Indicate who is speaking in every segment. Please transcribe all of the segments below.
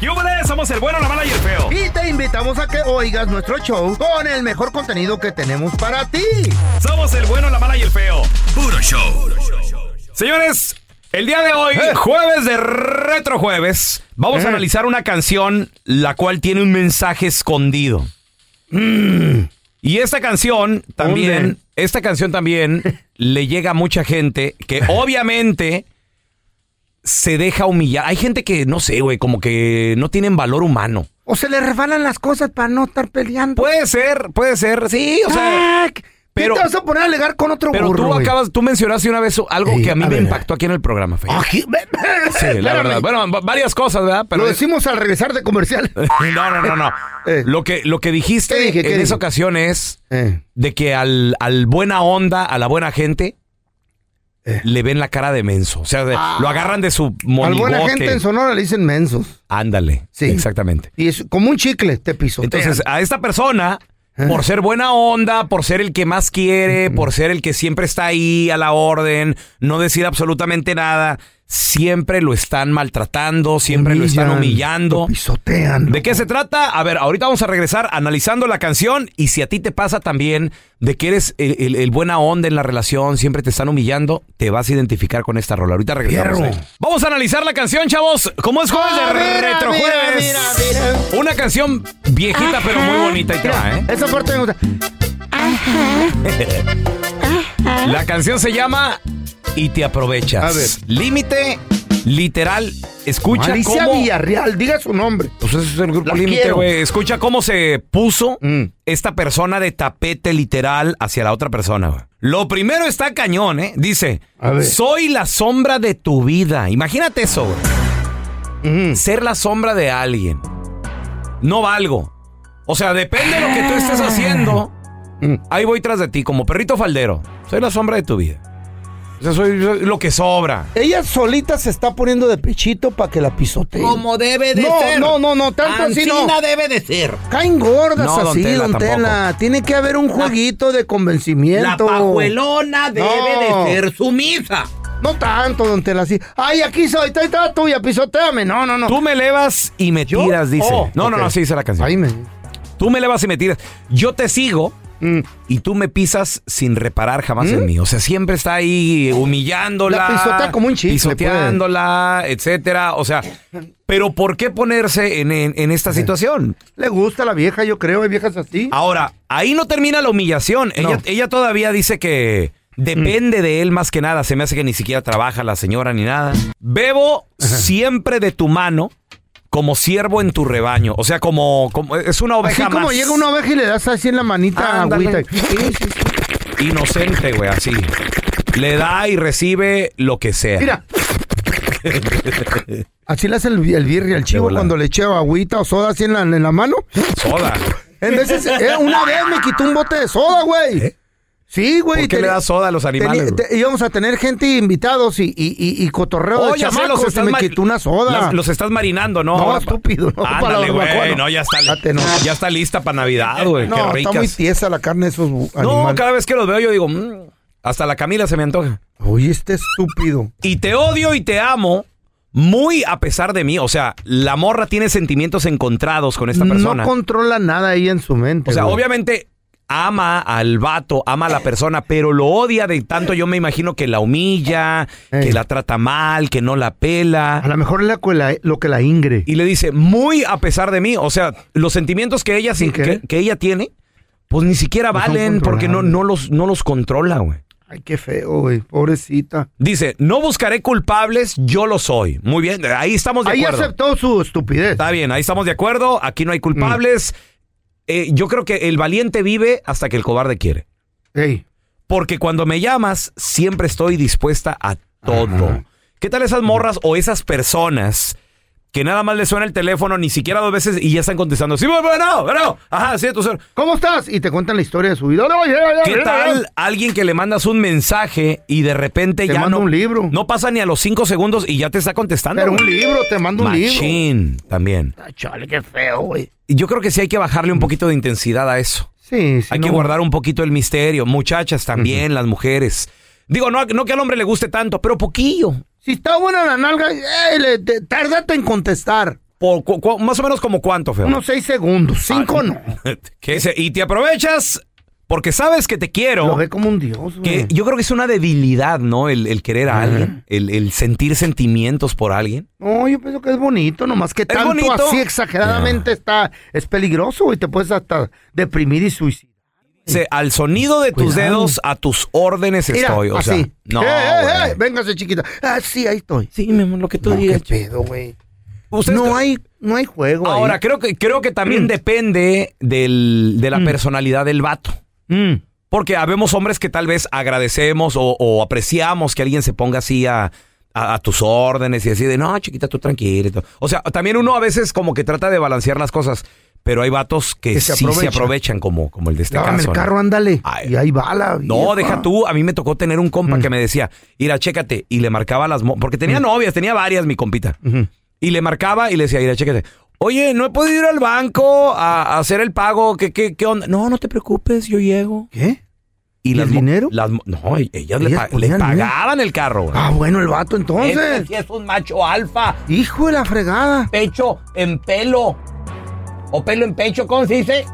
Speaker 1: ¡Yúbales! Somos el bueno, la mala y el feo.
Speaker 2: Y te invitamos a que oigas nuestro show con el mejor contenido que tenemos para ti.
Speaker 1: Somos el bueno, la mala y el feo. Puro show. Señores, el día de hoy, jueves de Retro Jueves, vamos a
Speaker 2: Eh.
Speaker 1: analizar una canción la cual tiene un mensaje escondido.
Speaker 2: Mm.
Speaker 1: Y esta canción también,
Speaker 2: ¿Dónde?
Speaker 1: esta canción también le llega a mucha gente que obviamente se deja humillar. Hay gente que, no sé, güey, como que no tienen valor humano.
Speaker 2: O se le refalan las cosas para no estar peleando.
Speaker 1: Puede ser, puede ser, sí, o sea...
Speaker 2: Ah, ¿qué
Speaker 1: pero-
Speaker 2: te vas a poner a alegar con otro
Speaker 1: Pero
Speaker 2: burro,
Speaker 1: tú
Speaker 2: güey?
Speaker 1: acabas, tú mencionaste una vez algo
Speaker 2: Ey,
Speaker 1: que a mí
Speaker 2: a
Speaker 1: me
Speaker 2: ver.
Speaker 1: impactó aquí en el programa.
Speaker 2: Aquí, ve-
Speaker 1: Sí, la verdad. Bueno, va- varias cosas, ¿verdad? Pero
Speaker 2: Lo decimos al regresar de comercial.
Speaker 1: no, no, no, no.
Speaker 2: Eh.
Speaker 1: Lo que, lo que dijiste
Speaker 2: ¿Qué dije?
Speaker 1: en
Speaker 2: ¿Qué
Speaker 1: esa ocasión es
Speaker 2: Eh,
Speaker 1: de que al, al buena onda, a la buena gente,
Speaker 2: Eh.
Speaker 1: le ven la cara de menso. O sea, de- lo agarran de su
Speaker 2: al
Speaker 1: monigote.
Speaker 2: buena gente en Sonora le dicen mensos.
Speaker 1: Ándale.
Speaker 2: Sí.
Speaker 1: Exactamente.
Speaker 2: Y es como un chicle, te piso.
Speaker 1: Entonces, a esta persona,
Speaker 2: Eh.
Speaker 1: por ser buena onda, por ser el que más quiere, por ser el que siempre está ahí a la orden, no decir absolutamente nada, siempre lo están maltratando, siempre lo están humillando.
Speaker 2: Lo pisotean.
Speaker 1: ¿De qué se trata? A ver, ahorita vamos a regresar analizando la canción y si a ti te pasa también de que eres el, el- el buena onda en la relación, siempre te están humillando, te vas a identificar con esta rola. Ahorita regresamos. Ahí. Vamos a analizar la canción, chavos. ¿Cómo es jueves
Speaker 2: Ah,
Speaker 1: de
Speaker 2: mira,
Speaker 1: Retro
Speaker 2: mira,
Speaker 1: Jueves?
Speaker 2: mira, mira.
Speaker 1: Una canción viejita pero muy bonita y te va, ¿eh?
Speaker 2: Esa parte me gusta.
Speaker 1: La canción se llama Y te aprovechas.
Speaker 2: A ver.
Speaker 1: Límite literal. Escucha
Speaker 2: Alicia
Speaker 1: cómo
Speaker 2: Villarreal, diga su nombre.
Speaker 1: Pues ese es el grupo
Speaker 2: La
Speaker 1: límite,
Speaker 2: quiero.
Speaker 1: güey. Escucha cómo se puso
Speaker 2: Mm.
Speaker 1: esta persona de tapete literal hacia la otra persona, güey. Lo primero está cañón, ¿eh? Dice,
Speaker 2: A ver.
Speaker 1: soy la sombra de tu vida. Imagínate eso, güey.
Speaker 2: Ujú.
Speaker 1: Ser la sombra de alguien. No valgo. O sea, depende de lo que tú estés haciendo.
Speaker 2: Mm.
Speaker 1: Ahí voy tras de ti, como perrito faldero. Soy la sombra de tu vida. O sea, soy, soy lo que sobra.
Speaker 2: Ella solita se está poniendo de pechito para que la pisotee.
Speaker 3: debe de
Speaker 2: No,
Speaker 3: ser.
Speaker 2: no, no, no, tanto así no.
Speaker 3: Debe de ser.
Speaker 2: Caen gordas
Speaker 1: No, don
Speaker 2: así,
Speaker 1: Tela,
Speaker 2: don. Tela. Tiene que haber un jueguito de
Speaker 3: La
Speaker 2: convencimiento.
Speaker 3: pajuelona debe
Speaker 2: No.
Speaker 3: de ser sumisa.
Speaker 2: No tanto, don Tela, así. Ay, aquí soy, está, está tuya, pisoteame. No, no, no.
Speaker 1: Tú me elevas y me
Speaker 2: ¿Yo?
Speaker 1: tiras, dice.
Speaker 2: Oh,
Speaker 1: no, no, no, así dice la canción.
Speaker 2: Ahí me...
Speaker 1: Tú me elevas y me tiras. Yo te sigo
Speaker 2: Mm.
Speaker 1: y tú me pisas sin reparar jamás en mí. O sea, siempre está ahí humillándola.
Speaker 2: La pisotea como un chicle,
Speaker 1: Pisoteándola, etcétera. O sea, pero ¿por qué ponerse en, en- en esta situación?
Speaker 2: Le gusta a la vieja, yo creo. Hay viejas así.
Speaker 1: Ahora, ahí no termina la humillación. Ella,
Speaker 2: No.
Speaker 1: ella todavía dice que, Depende de él más que nada. Se me hace que ni siquiera trabaja la señora ni nada. Bebo siempre de tu mano como siervo en tu rebaño. O sea, como, como es una
Speaker 2: Así
Speaker 1: oveja
Speaker 2: como
Speaker 1: más.
Speaker 2: llega una oveja y le das así en la manita
Speaker 1: Ándale.
Speaker 2: agüita. Sí, sí, sí.
Speaker 1: Inocente, güey, así. Le da y recibe lo que sea.
Speaker 2: Mira. Así le hace el, el birri al chivo
Speaker 1: volada.
Speaker 2: cuando le eché agüita o soda así en la, en la mano.
Speaker 1: Soda.
Speaker 2: En veces, eh, una vez me quitó un bote de soda, güey. Sí, güey.
Speaker 1: ¿Por qué le das soda a los animales? güey?
Speaker 2: íbamos a tener gente invitados y, y, y, y cotorreo
Speaker 1: Oh,
Speaker 2: de
Speaker 1: ya sé,
Speaker 2: chamacos
Speaker 1: los
Speaker 2: y
Speaker 1: estás
Speaker 2: me quitó una soda.
Speaker 1: las- los estás marinando, ¿no?
Speaker 2: No,
Speaker 1: Ahora
Speaker 2: estúpido, no, para
Speaker 1: Ándale,
Speaker 2: la barbacoa,
Speaker 1: güey.
Speaker 2: no.
Speaker 1: No, ya está,
Speaker 2: Date, no.
Speaker 1: ya está lista para Navidad, güey.
Speaker 2: no,
Speaker 1: Qué
Speaker 2: está muy
Speaker 1: ricas.
Speaker 2: tiesa la carne de esos bu-
Speaker 1: No,
Speaker 2: animales.
Speaker 1: cada vez que los veo yo digo, "Mm, hasta la Camila se me antoja.
Speaker 2: Oye, este estúpido.
Speaker 1: Y te odio y te amo muy a pesar de mí. O sea, la morra tiene sentimientos encontrados con esta persona.
Speaker 2: No controla nada ahí en su mente.
Speaker 1: o sea,
Speaker 2: güey.
Speaker 1: obviamente ama al vato, ama a la persona, pero lo odia de tanto yo me imagino que la humilla,
Speaker 2: Ey.
Speaker 1: que la trata mal, que no la
Speaker 2: A
Speaker 1: pela.
Speaker 2: lo mejor la lo que la ingre.
Speaker 1: Y le dice, muy a pesar de mí, o sea, los sentimientos que ella, que, ella tiene, pues ni siquiera
Speaker 2: No
Speaker 1: valen porque no, los, no los controla, güey.
Speaker 2: Ay, qué feo, güey. Pobrecita.
Speaker 1: Dice, no buscaré culpables, yo lo soy. Muy bien, ahí estamos de
Speaker 2: Ahí
Speaker 1: acuerdo.
Speaker 2: aceptó su estupidez.
Speaker 1: Está bien, ahí estamos de acuerdo, aquí no hay culpables.
Speaker 2: Mm.
Speaker 1: Eh, yo creo que el valiente vive hasta que el cobarde quiere.
Speaker 2: Ey.
Speaker 1: Porque cuando me llamas, siempre estoy dispuesta a todo.
Speaker 2: Ajá.
Speaker 1: ¿Qué tal esas morras o esas personas que nada más le suena el teléfono ni siquiera dos veces y ya están contestando? Sí, bueno, bueno, ajá, sí, tú
Speaker 2: ¿Cómo estás? Y te cuentan la historia de su oye,
Speaker 1: ¿Qué tal alguien que le mandas un mensaje y de repente
Speaker 2: Te
Speaker 1: ya
Speaker 2: manda
Speaker 1: no,
Speaker 2: un libro.
Speaker 1: no pasa ni a los cinco segundos y ya te está contestando?
Speaker 2: Pero un libro, te mando un libro.
Speaker 1: Machín, también.
Speaker 2: Ay, chale, qué feo, güey.
Speaker 1: Yo creo que sí hay que bajarle un poquito de intensidad a eso.
Speaker 2: Sí, sí.
Speaker 1: Hay
Speaker 2: no.
Speaker 1: que guardar un poquito el misterio. Muchachas también, las mujeres. Digo, no, no que al hombre le guste tanto, pero poquillo.
Speaker 2: Si está buena la nalga, eh, le- te- tárdate en contestar.
Speaker 1: Por, cu- cu- más o menos como cuánto, feo.
Speaker 2: Unos seis segundos. Cinco no.
Speaker 1: Y te aprovechas porque sabes que te quiero.
Speaker 2: Lo ve como un dios,
Speaker 1: Que
Speaker 2: güey.
Speaker 1: yo creo que es una debilidad, ¿no? El, el querer a alguien, el, el sentir sentimientos por alguien.
Speaker 2: No, yo pienso que es bonito, nomás que tanto
Speaker 1: bonito.
Speaker 2: así exageradamente está, es peligroso, güey. Te puedes hasta deprimir y suicidar.
Speaker 1: Dice, al sonido de tus
Speaker 2: Cuidado.
Speaker 1: dedos, a tus órdenes
Speaker 2: Mira,
Speaker 1: estoy. O
Speaker 2: así.
Speaker 1: sea, no.
Speaker 2: Eh, eh,
Speaker 1: güey.
Speaker 2: eh, véngase, chiquita. Ah, sí, ahí estoy.
Speaker 1: Sí, mi amor, lo que tú
Speaker 2: No, qué
Speaker 1: digas.
Speaker 2: pedo, güey.
Speaker 1: Ustedes-
Speaker 2: No hay, no hay juego
Speaker 1: Ahora,
Speaker 2: ahí.
Speaker 1: creo que, creo que también depende del, de la personalidad del vato.
Speaker 2: Mm.
Speaker 1: Porque habemos hombres que tal vez agradecemos o, o apreciamos que alguien se ponga así a, a- a tus órdenes y así de, no, chiquita, tú tranquila. y todo". O sea, también uno a veces como que trata de balancear las cosas, pero hay vatos que,
Speaker 2: Que se
Speaker 1: sí se
Speaker 2: aprovechan.
Speaker 1: como, como el de este
Speaker 2: Lávame
Speaker 1: caso.
Speaker 2: el
Speaker 1: ¿no?
Speaker 2: carro, ándale.
Speaker 1: Ay.
Speaker 2: Y ahí va la
Speaker 1: No,
Speaker 2: vieja.
Speaker 1: deja tú. A mí me tocó tener un compa que me decía, mira, chécate. Y le marcaba las... mo- Porque tenía novias, tenía varias, mi compita. Y le marcaba y le decía, mira, chécate. Oye, no he podido ir al banco a, a hacer el pago. ¿Qué, qué, ¿Qué onda? No, no te preocupes, yo llego.
Speaker 2: ¿Qué?
Speaker 1: ¿Y,
Speaker 2: ¿Y
Speaker 1: las
Speaker 2: el dinero?
Speaker 1: las no, e- ellas, le, pa- le pagaban el carro. güey.
Speaker 2: Ah, bueno, el vato entonces.
Speaker 3: Este sí es un macho alfa.
Speaker 2: Hijo de la fregada.
Speaker 3: Pecho en pelo. O pelo en pecho, ¿cómo se dice?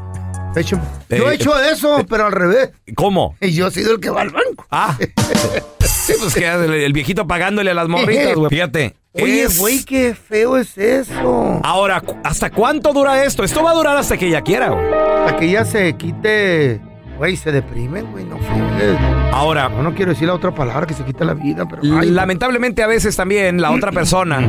Speaker 2: Hecho-
Speaker 1: Eh,
Speaker 2: Yo he hecho eso, pero al revés.
Speaker 1: ¿Cómo?
Speaker 2: Y yo he sido el que va al banco.
Speaker 1: Ah. sí, pues que el, viejito pagándole a las morritas, güey. Fíjate.
Speaker 2: Oye,
Speaker 1: es-
Speaker 2: güey, qué feo es eso.
Speaker 1: Ahora, ¿hasta cuánto dura esto? Esto va a durar hasta que ella quiera, güey.
Speaker 2: Para que ella se quite. Güey, se deprimen, güey, no fregues.
Speaker 1: Ahora,
Speaker 2: No, no quiero decir la otra palabra que se quita la vida, pero. ay,
Speaker 1: lamentablemente a veces también la otra persona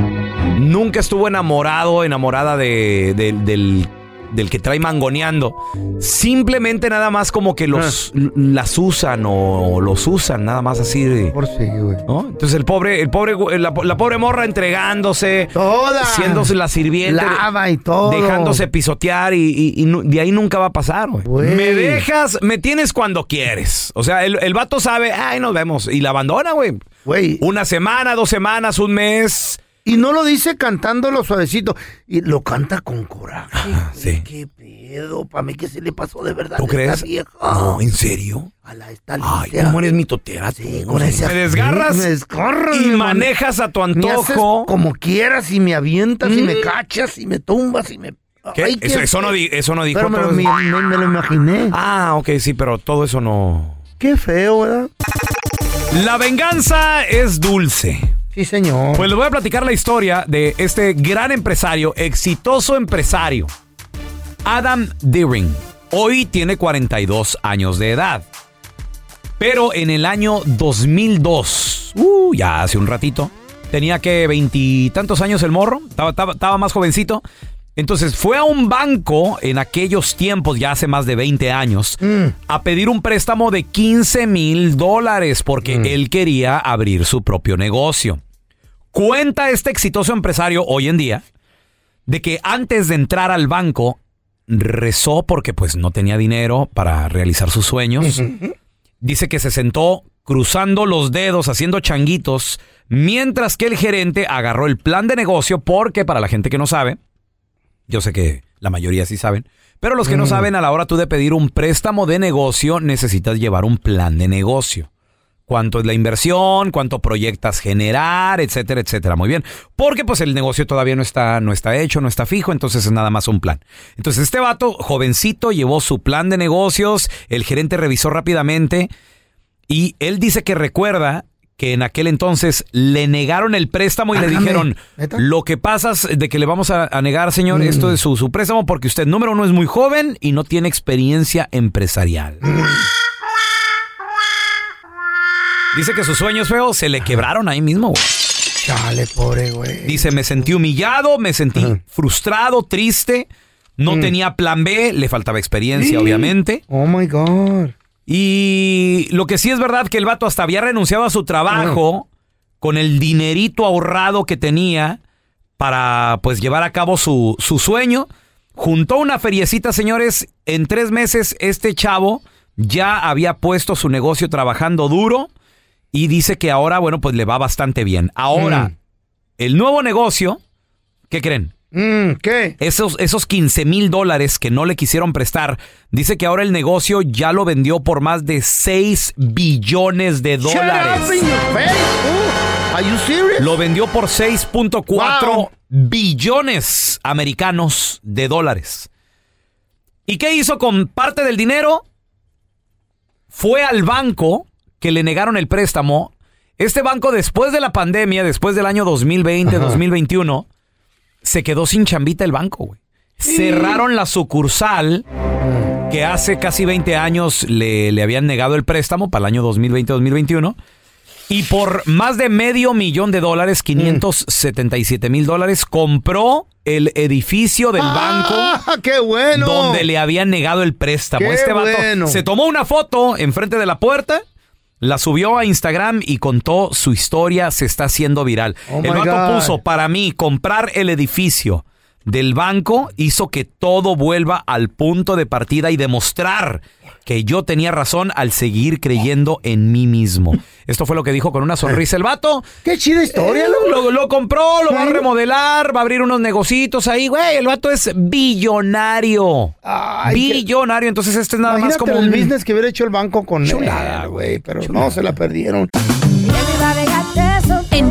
Speaker 1: nunca estuvo enamorado, enamorada de, de- del, del que trae mangoneando. Simplemente nada más como que los las usan o los usan, nada más así. de-
Speaker 2: güey.
Speaker 1: ¿no? Entonces el pobre, el pobre, gu- la, la pobre morra entregándose,
Speaker 2: Toda.
Speaker 1: siéndose la sirviente.
Speaker 2: Lava y todo.
Speaker 1: Dejándose pisotear y, y- y nu- de ahí nunca va a pasar, güey.
Speaker 2: Güey.
Speaker 1: Me dejas, me tienes cuando quieres. O sea, el, el vato sabe, ay, nos vemos. Y la abandona, güey.
Speaker 2: Güey.
Speaker 1: Una semana, dos semanas, un mes.
Speaker 2: Y no lo dice cantándolo suavecito. Y lo canta con coraje.
Speaker 1: Ah, sí.
Speaker 2: Qué pedo. Para mí que se le pasó de verdad.
Speaker 1: ¿Tú
Speaker 2: a esta
Speaker 1: crees?
Speaker 2: vieja.
Speaker 1: No, ¿en serio?
Speaker 2: A la esta
Speaker 1: Ay,
Speaker 2: limpia.
Speaker 1: ¿cómo eres mi totera?
Speaker 2: Sí, con ese-
Speaker 1: Me desgarras
Speaker 2: Me desgarro,
Speaker 1: y manejas a tu
Speaker 2: Me haces
Speaker 1: antojo.
Speaker 2: como quieras y me avientas y me
Speaker 1: Mm.
Speaker 2: cachas y me tumbas y me...
Speaker 1: ¿Qué?
Speaker 2: Ay, qué
Speaker 1: eso, eso no di- eso no dijo.
Speaker 2: Pero me,
Speaker 1: todo
Speaker 2: lo-
Speaker 1: eso.
Speaker 2: me- me lo imaginé.
Speaker 1: Ah, ok, sí, pero todo eso no.
Speaker 2: Qué feo, ¿verdad?
Speaker 1: La venganza es dulce.
Speaker 2: Sí, señor.
Speaker 1: Pues les voy a platicar la historia de este gran empresario, exitoso empresario, Adam Deering. Hoy tiene 42 años de edad. Pero en el año 2002, uh, ya hace un ratito, tenía que veintitantos años el morro, estaba, estaba, estaba más jovencito. Entonces fue a un banco en aquellos tiempos, ya hace más de 20 años, a pedir un préstamo de 15 mil dólares porque él quería abrir su propio negocio. Cuenta este exitoso empresario hoy en día de que antes de entrar al banco rezó porque pues no tenía dinero para realizar sus sueños. Dice que se sentó cruzando los dedos, haciendo changuitos, mientras que el gerente agarró el plan de negocio porque para la gente que no sabe, yo sé que la mayoría sí saben, pero los que no saben a la hora tú de pedir un préstamo de negocio necesitas llevar un plan de negocio cuánto es la inversión, cuánto proyectas generar, etcétera, etcétera. Muy bien. Porque pues el negocio todavía no está, no está hecho, no está fijo, entonces es nada más un plan. Entonces este vato, jovencito, llevó su plan de negocios, el gerente revisó rápidamente y él dice que recuerda que en aquel entonces le negaron el préstamo y le
Speaker 2: Ájame,
Speaker 1: dijeron,
Speaker 2: ¿neta?
Speaker 1: lo que pasa es de que le vamos a, a negar, señor, esto es su, su préstamo porque usted, número uno, es muy joven y no tiene experiencia empresarial. Dice que sus sueños feos se le quebraron ahí mismo, güey.
Speaker 2: Chale, pobre güey.
Speaker 1: Dice, me sentí humillado, me sentí frustrado, triste, no tenía plan B, le faltaba experiencia, obviamente.
Speaker 2: Oh my God.
Speaker 1: Y lo que sí es verdad que el vato hasta había renunciado a su trabajo con el dinerito ahorrado que tenía para pues llevar a cabo su, su sueño. Juntó una feriecita, señores. En tres meses este chavo ya había puesto su negocio trabajando duro y dice que ahora, bueno, pues le va bastante bien. Ahora,
Speaker 2: Mm.
Speaker 1: el nuevo negocio, ¿qué creen?
Speaker 2: Mm, ¿Qué?
Speaker 1: Esos, esos 15 mil dólares que no le quisieron prestar, dice que ahora el negocio ya lo vendió por más de 6 billones de dólares. Lo vendió por 6.4
Speaker 2: Wow.
Speaker 1: billones americanos de dólares. ¿Y qué hizo con parte del dinero? Fue al banco que le negaron el préstamo. Este banco después de la pandemia, después del año 2020, 2021, se quedó sin chambita el banco, güey. Cerraron la sucursal que hace casi 20 años le, le habían negado el préstamo para el año 2020-2021. Y por más de medio millón de dólares, 577 mil dólares, compró el edificio del banco
Speaker 2: Ah, qué bueno.
Speaker 1: donde le habían negado el préstamo.
Speaker 2: Qué
Speaker 1: este vato
Speaker 2: bueno.
Speaker 1: se tomó una foto enfrente de la puerta, la subió a Instagram y contó su historia, se está haciendo viral.
Speaker 2: Oh
Speaker 1: el vato
Speaker 2: God.
Speaker 1: puso, para mí, comprar el edificio del banco hizo que todo vuelva al punto de partida y demostrar que yo tenía razón al seguir creyendo en mí mismo. Esto fue lo que dijo con una sonrisa el vato.
Speaker 2: Qué chida historia,
Speaker 1: Lo, lo- lo compró, lo va a remodelar, va a abrir unos negocitos ahí, güey. El vato es billonario.
Speaker 2: Ay,
Speaker 1: billonario. Entonces este es nada más como
Speaker 2: el
Speaker 1: un...
Speaker 2: business que hubiera hecho el banco con
Speaker 1: Chulada,
Speaker 2: él, güey, pero no, se la perdieron.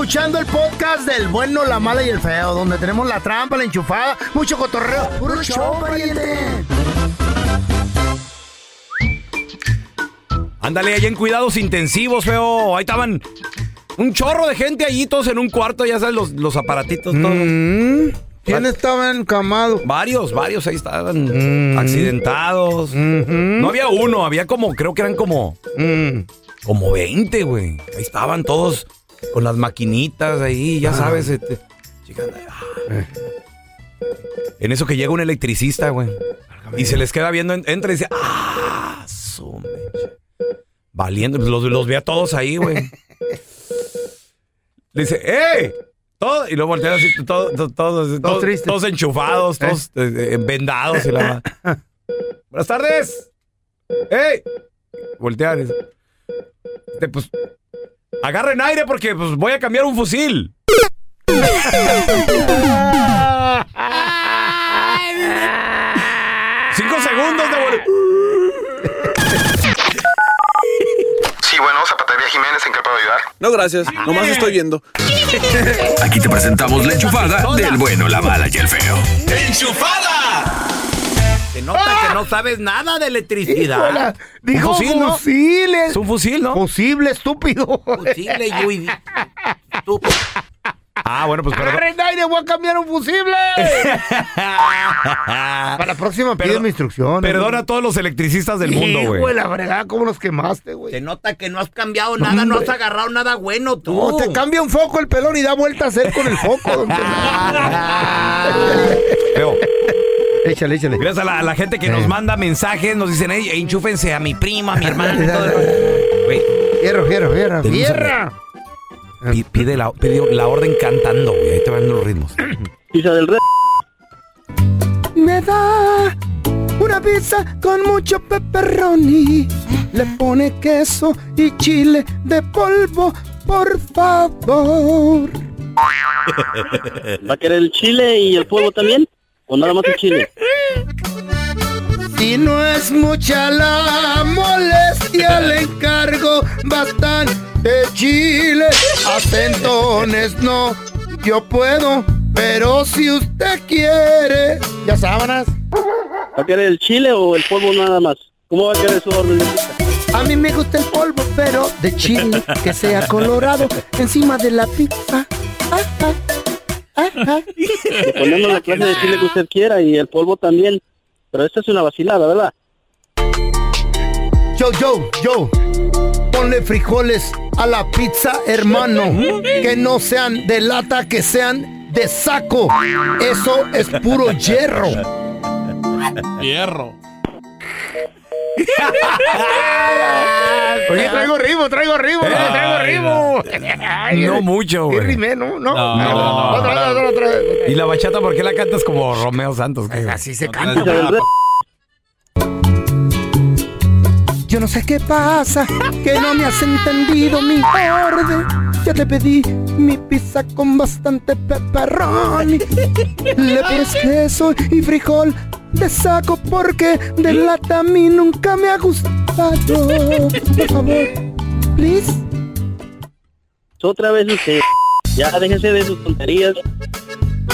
Speaker 2: Escuchando el podcast del bueno, la mala y el feo, donde tenemos la trampa, la enchufada, mucho cotorreo. ¡Puro show, pariente!
Speaker 1: Ándale, allá en cuidados intensivos, feo. Ahí estaban un chorro de gente allí, todos en un cuarto, ya sabes, los, los aparatitos, todos.
Speaker 2: Mm, ¿Quién estaba encamado?
Speaker 1: Varios, varios ahí estaban accidentados. No había uno, había como, creo que eran como, como 20, güey. Ahí estaban todos con las maquinitas ahí, ya sabes. este, ah. En eso que llega un electricista, güey. Y se les queda viendo, en- entra y dice, ¡ah! su mecha". Valiendo, pues los, los ve a todos ahí, güey. Le dice, ¡ey! Todo, y luego voltean así, todo- to- todos, todos,
Speaker 2: tristes.
Speaker 1: todos enchufados, todos eh, eh, vendados y la Buenas tardes. ¡Ey! Voltean. "Este, pues, agarren aire porque pues, voy a cambiar un fusil. Cinco segundos de vol-
Speaker 4: Sí, bueno, Zapatería Jiménez, ¿en qué puedo ayudar?
Speaker 5: No, gracias. Nomás estoy viendo.
Speaker 6: Aquí te presentamos la enchufada del bueno, la mala y el feo.
Speaker 1: Que no sabes nada de electricidad.
Speaker 2: Híjola, Dijo
Speaker 1: fusil, ¿no?
Speaker 2: fusiles.
Speaker 1: Es un fusil, ¿no?
Speaker 2: Posible, estúpido.
Speaker 1: Fusible, Yui. Tú- Ah, bueno, pues perdón.
Speaker 2: Agarren aire, voy a cambiar un fusible. Para la próxima mi instrucción.
Speaker 1: Perdona a todos los electricistas del mundo,
Speaker 2: de
Speaker 1: güey.
Speaker 2: la fregada, ¿cómo nos quemaste, güey?
Speaker 1: Se nota que no has cambiado nada, no has
Speaker 2: hombre.
Speaker 1: agarrado nada bueno tú.
Speaker 2: No, te cambia un foco el pelón y da vueltas él con el foco.
Speaker 1: Feo.
Speaker 2: Échale, échale.
Speaker 1: Gracias a la, a la gente que nos manda mensajes, nos dicen, hey, enchúfense a mi prima, a mi hermana. y todo eso". Güey,
Speaker 2: Fierro, fierro, fierro. ¡Fierra!
Speaker 1: pi- pide la, pide la orden cantando, güey. Ahí te van los ritmos.
Speaker 5: Pizza del rey.
Speaker 2: Me da una pizza con mucho pepperoni. Le pone queso y chile de polvo, por favor.
Speaker 5: ¿Va a querer el chile y el polvo también? ¿O nada más el chile?
Speaker 2: Si no es mucha la molestia, le encargo bastante chile. Acentones no, yo puedo, pero si usted quiere. ¿Ya sábanas?
Speaker 5: ¿Va a querer el chile o el polvo nada más? ¿Cómo va a querer su orden?
Speaker 2: A mí me gusta el polvo, pero de chile, que sea colorado, encima de la pizza. Ah.
Speaker 5: Le ponemos la clase de chile que usted quiera y el polvo también. Pero esta es una vacilada, ¿verdad?
Speaker 2: Yo, yo, yo. Ponle frijoles a la pizza, hermano. Que no sean de lata, que sean de saco. Eso es puro hierro.
Speaker 5: Hierro.
Speaker 2: Oye, traigo ritmo, traigo ritmo, traigo ritmo.
Speaker 1: No mucho, güey.
Speaker 2: rimé, ¿no? No,
Speaker 5: No, no, no,
Speaker 2: Otra vez, otra vez.
Speaker 1: Y la bachata, ¿por qué la cantas como Romeo Santos? güey?
Speaker 2: Así se canta.
Speaker 5: del
Speaker 2: Yo no sé qué pasa, que no me has entendido mi orden. Ya te pedí mi pizza con bastante pepperoni. Le pones queso y frijol de saco porque de lata a mí nunca me ha gustado. Por favor, please.
Speaker 5: Otra vez usted. Ya déjese de sus tonterías.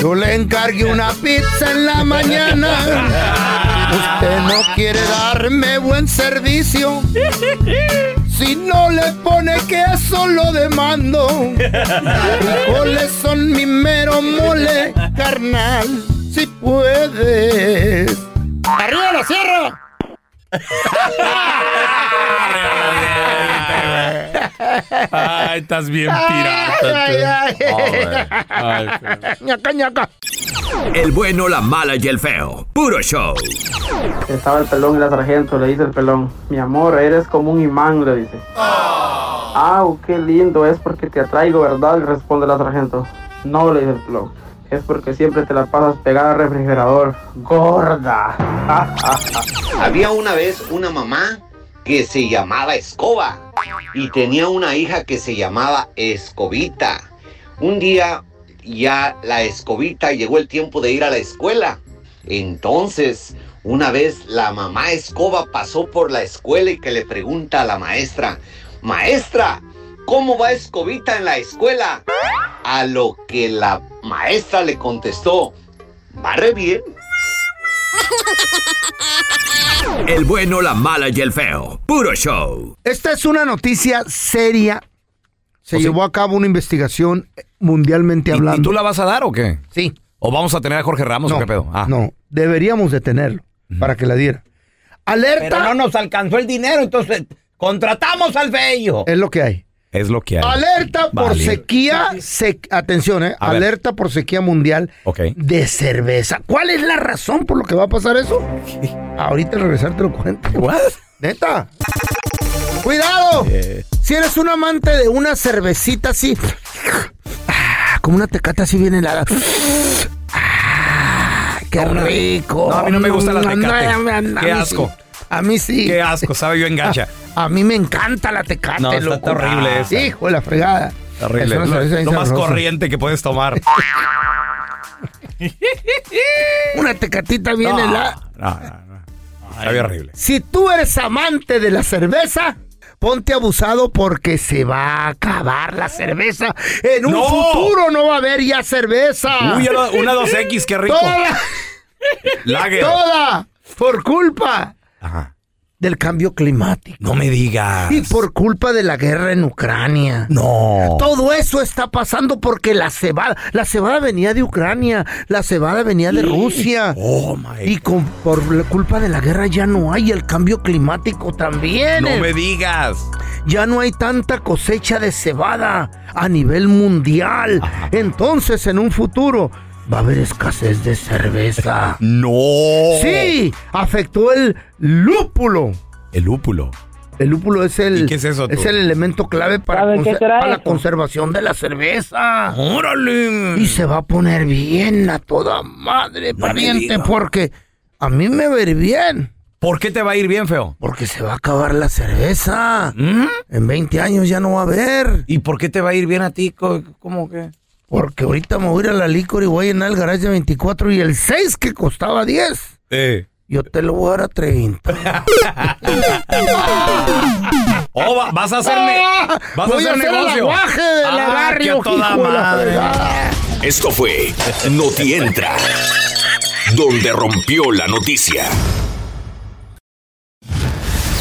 Speaker 2: Yo le encargué una pizza en la mañana. Usted no quiere darme buen servicio. Si no le pone queso lo demando. Frijoles son mi mero mole, carnal. Si puedes. ¡Arriba la sierra!
Speaker 1: Ay, estás bien
Speaker 2: Ay, ay, ay. Ñaca, ñaca.
Speaker 6: El bueno, la mala y el feo. Puro show.
Speaker 7: Estaba el pelón y la sargento, le dice el pelón, mi amor, eres como un imán, le dice. Ah, qué lindo, es porque te atraigo, ¿verdad? Le responde la sargento. No, le dice el pelón, es porque siempre te la pasas pegada al refrigerador. Gorda.
Speaker 8: Había una vez una mamá que se llamaba Escoba y tenía una hija que se llamaba Escobita. Un día ya la Escobita llegó el tiempo de ir a la escuela. Entonces, una vez la mamá Escoba pasó por la escuela y que le pregunta a la maestra, maestra, ¿cómo va Escobita en la escuela? A lo que la maestra le contestó, va re bien.
Speaker 9: El bueno, la mala y el feo. Puro show.
Speaker 2: Esta es una noticia seria. Se
Speaker 1: ¿O sí?
Speaker 2: llevó a cabo una investigación mundialmente
Speaker 1: ¿Y,
Speaker 2: hablando.
Speaker 1: y tú la vas a dar o qué?
Speaker 2: Sí.
Speaker 1: ¿O vamos a tener a Jorge Ramos o qué pedo? Ah.
Speaker 2: No, deberíamos de tenerlo para que la diera. Alerta.
Speaker 3: Pero no nos alcanzó el dinero, entonces contratamos al feo.
Speaker 2: Es lo que hay.
Speaker 1: Es lo que hay.
Speaker 2: Alerta por
Speaker 1: Vale.
Speaker 2: sequía, sec- atención, eh,
Speaker 1: A ver.
Speaker 2: alerta por sequía mundial
Speaker 1: Ok.
Speaker 2: de cerveza. ¿Cuál es la razón por lo que va a pasar eso? Ahorita al regresar te lo cuento. Neta. Cuidado.
Speaker 1: Eh.
Speaker 2: Si eres un amante de una cervecita así, ah, como una tecata así bien helada. Ah, qué rico.
Speaker 1: No, a mí no me gusta la Tecate. Qué asco.
Speaker 2: A mí sí.
Speaker 1: Qué asco, sabe yo engancha.
Speaker 2: A, a mí me encanta la tecate,
Speaker 1: No, está
Speaker 2: loco.
Speaker 1: horrible esa.
Speaker 2: Hijo de la fregada. Una
Speaker 1: Lo, más corriente que puedes tomar.
Speaker 2: Una tecatita bien
Speaker 1: No,
Speaker 2: helada.
Speaker 1: no, no, no. Sabe horrible.
Speaker 2: Si tú eres amante de la cerveza, ponte abusado porque se va a acabar la cerveza. En un
Speaker 1: ¡No!
Speaker 2: futuro no va a haber ya cerveza.
Speaker 1: Uy, una 2X, qué rico.
Speaker 2: Toda,
Speaker 1: Lager.
Speaker 2: toda por culpa
Speaker 1: Ajá.
Speaker 2: del cambio climático.
Speaker 1: No me digas.
Speaker 2: Y por culpa de la guerra en Ucrania.
Speaker 1: No.
Speaker 2: Todo eso está pasando porque la cebada, la cebada venía de Ucrania, la cebada venía de Rusia.
Speaker 1: Oh, my.
Speaker 2: Y con, por la culpa de la guerra ya no hay el cambio climático también.
Speaker 1: No me digas.
Speaker 2: Ya no hay tanta cosecha de cebada a nivel mundial. Entonces, en un futuro, va a haber escasez de cerveza.
Speaker 1: No.
Speaker 2: Sí, afectó el lúpulo.
Speaker 1: El lúpulo.
Speaker 2: El lúpulo es el,
Speaker 1: ¿Y qué es eso,
Speaker 2: es el elemento clave para,
Speaker 5: ¿Saben qué
Speaker 2: conser-
Speaker 5: será
Speaker 2: para la conservación de la cerveza.
Speaker 1: ¡Órale!
Speaker 2: Y se va a poner bien a toda madre,
Speaker 1: No
Speaker 2: pariente, porque a mí me va a ir bien.
Speaker 1: ¿Por qué te va a ir bien, feo?
Speaker 2: Porque se va a acabar la cerveza.
Speaker 1: ¿Mm?
Speaker 2: En 20 años ya no va a haber.
Speaker 1: ¿Y por qué te va a ir bien a ti? ¿Cómo que?
Speaker 2: Porque ahorita me voy a ir a la licor y voy a llenar el garage de 24 y el 6 que costaba 10.
Speaker 1: Eh.
Speaker 2: Yo te lo voy a dar a 30.
Speaker 1: Oh, va- vas a hacer, ne- vas a
Speaker 2: voy a
Speaker 1: hacer
Speaker 2: hacer el
Speaker 1: negocio.
Speaker 2: aguaje de la
Speaker 1: Ah,
Speaker 2: barrio,
Speaker 1: que a toda
Speaker 2: hijo de la
Speaker 1: madre.
Speaker 9: Esto fue Noti Entra, donde rompió la noticia.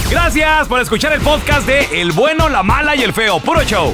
Speaker 1: Gracias por escuchar el podcast de El bueno, la mala y el feo. Puro show.